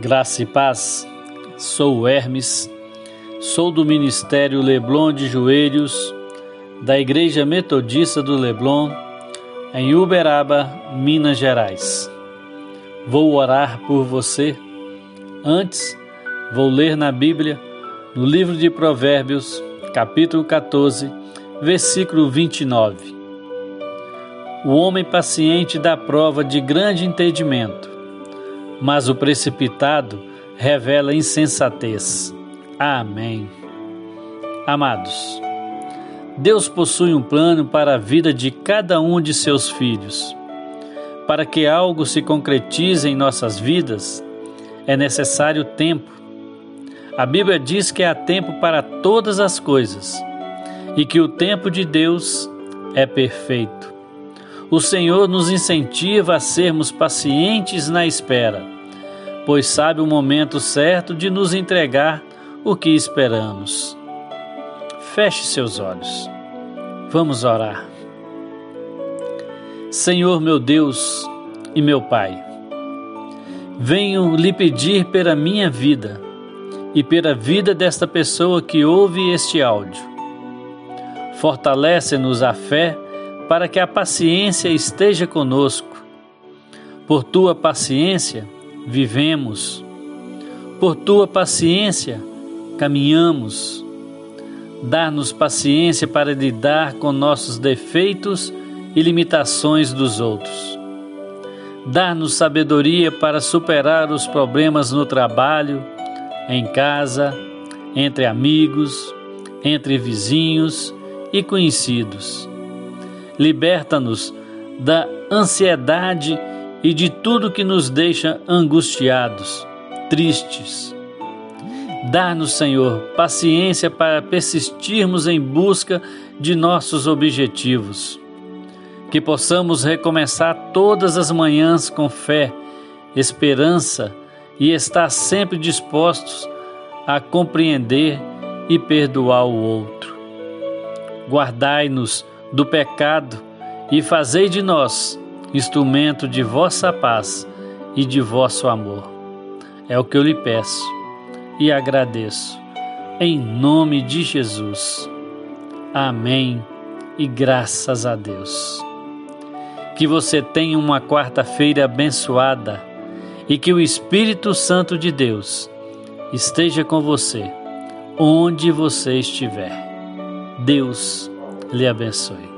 Graça e paz, sou Hermes, sou do Ministério Leblon de Joelhos, da Igreja Metodista do Leblon, em Uberaba, Minas Gerais. Vou orar por você. Antes, vou ler na Bíblia, no livro de Provérbios, capítulo 14, versículo 29. O homem paciente dá prova de grande entendimento mas o precipitado revela insensatez. Amém. Amados, Deus possui um plano para a vida de cada um de seus filhos. Para que algo se concretize em nossas vidas, é necessário tempo. A Bíblia diz que há tempo para todas as coisas e que o tempo de Deus é perfeito. O Senhor nos incentiva a sermos pacientes na espera pois sabe o momento certo de nos entregar o que esperamos. Feche seus olhos. Vamos orar. Senhor meu Deus e meu Pai, venho lhe pedir pela minha vida e pela vida desta pessoa que ouve este áudio. Fortalece-nos a fé para que a paciência esteja conosco. Por tua paciência, vivemos. Por tua paciência, caminhamos. Dar-nos paciência para lidar com nossos defeitos e limitações dos outros. Dar-nos sabedoria para superar os problemas no trabalho, em casa, entre amigos, entre vizinhos e conhecidos. Liberta-nos da ansiedade e de tudo que nos deixa angustiados, tristes. Dá-nos, Senhor, paciência para persistirmos em busca de nossos objetivos. Que possamos recomeçar todas as manhãs com fé, esperança e estar sempre dispostos a compreender e perdoar o outro. Guardai-nos do pecado e fazei de nós instrumento de vossa paz e de vosso amor. É o que eu lhe peço e agradeço. Em nome de Jesus. Amém e graças a Deus. Que você tenha uma quarta-feira abençoada e que o Espírito Santo de Deus esteja com você, onde você estiver. Deus lhe abençoe.